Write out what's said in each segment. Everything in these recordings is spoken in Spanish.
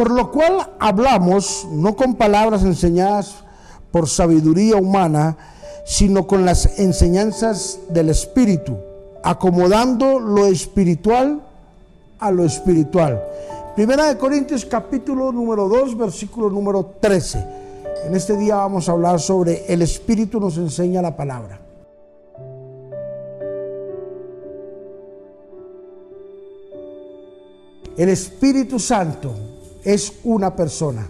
Por lo cual hablamos no con palabras enseñadas por sabiduría humana, sino con las enseñanzas del Espíritu, acomodando lo espiritual a lo espiritual. Primera de Corintios capítulo número 2, versículo número 13. En este día vamos a hablar sobre el Espíritu nos enseña la palabra. El Espíritu Santo es una persona.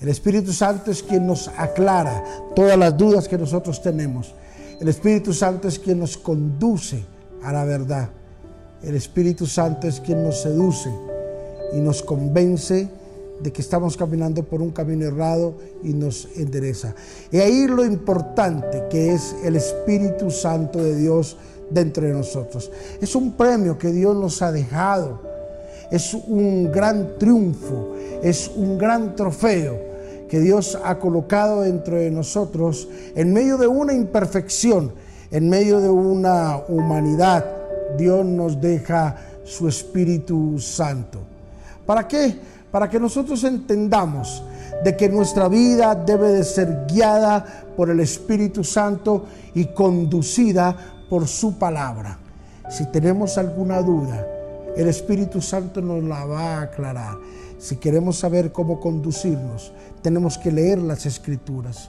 El Espíritu Santo es quien nos aclara todas las dudas que nosotros tenemos. El Espíritu Santo es quien nos conduce a la verdad. El Espíritu Santo es quien nos seduce y nos convence de que estamos caminando por un camino errado y nos endereza. Y ahí lo importante que es el Espíritu Santo de Dios dentro de nosotros. Es un premio que Dios nos ha dejado. Es un gran triunfo, es un gran trofeo que Dios ha colocado dentro de nosotros en medio de una imperfección, en medio de una humanidad. Dios nos deja su Espíritu Santo. ¿Para qué? Para que nosotros entendamos de que nuestra vida debe de ser guiada por el Espíritu Santo y conducida por su palabra. Si tenemos alguna duda, el Espíritu Santo nos la va a aclarar. Si queremos saber cómo conducirnos, tenemos que leer las escrituras.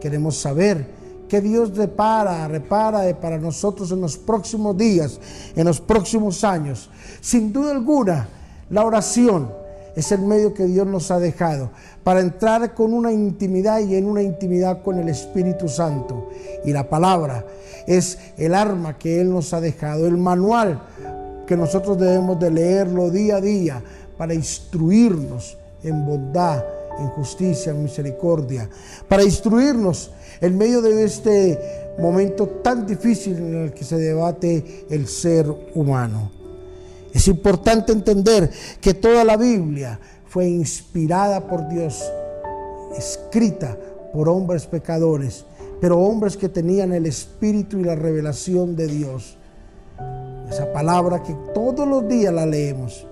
Queremos saber que Dios repara, repara para nosotros en los próximos días, en los próximos años. Sin duda alguna, la oración es el medio que Dios nos ha dejado para entrar con una intimidad y en una intimidad con el Espíritu Santo. Y la palabra es el arma que Él nos ha dejado, el manual que nosotros debemos de leerlo día a día para instruirnos en bondad, en justicia, en misericordia, para instruirnos en medio de este momento tan difícil en el que se debate el ser humano. Es importante entender que toda la Biblia fue inspirada por Dios, escrita por hombres pecadores, pero hombres que tenían el espíritu y la revelación de Dios. Esa palabra que todos los días la leemos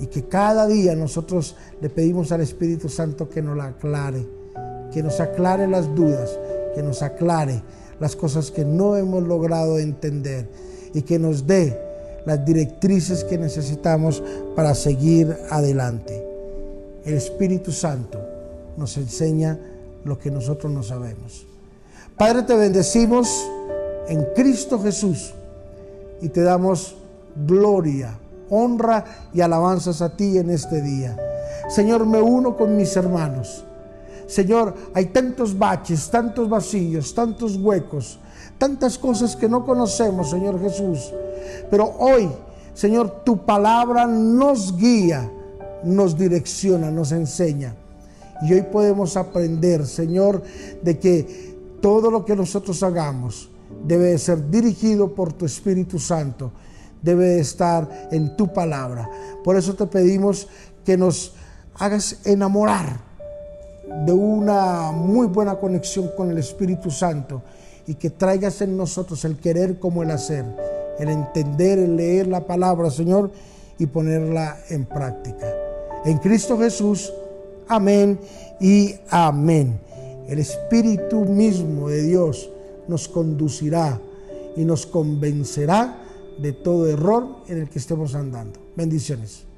y que cada día nosotros le pedimos al Espíritu Santo que nos la aclare, que nos aclare las dudas, que nos aclare las cosas que no hemos logrado entender y que nos dé las directrices que necesitamos para seguir adelante. El Espíritu Santo nos enseña lo que nosotros no sabemos. Padre, te bendecimos en Cristo Jesús y te damos gloria, honra y alabanzas a ti en este día. Señor, me uno con mis hermanos. Señor, hay tantos baches, tantos vacíos, tantos huecos, tantas cosas que no conocemos, Señor Jesús. Pero hoy, Señor, tu palabra nos guía, nos direcciona, nos enseña. Y hoy podemos aprender, Señor, de que todo lo que nosotros hagamos, debe de ser dirigido por tu Espíritu Santo, debe de estar en tu palabra. Por eso te pedimos que nos hagas enamorar de una muy buena conexión con el Espíritu Santo y que traigas en nosotros el querer como el hacer, el entender, el leer la palabra, Señor, y ponerla en práctica. En Cristo Jesús, amén y amén. El Espíritu mismo de Dios nos conducirá y nos convencerá de todo error en el que estemos andando. Bendiciones.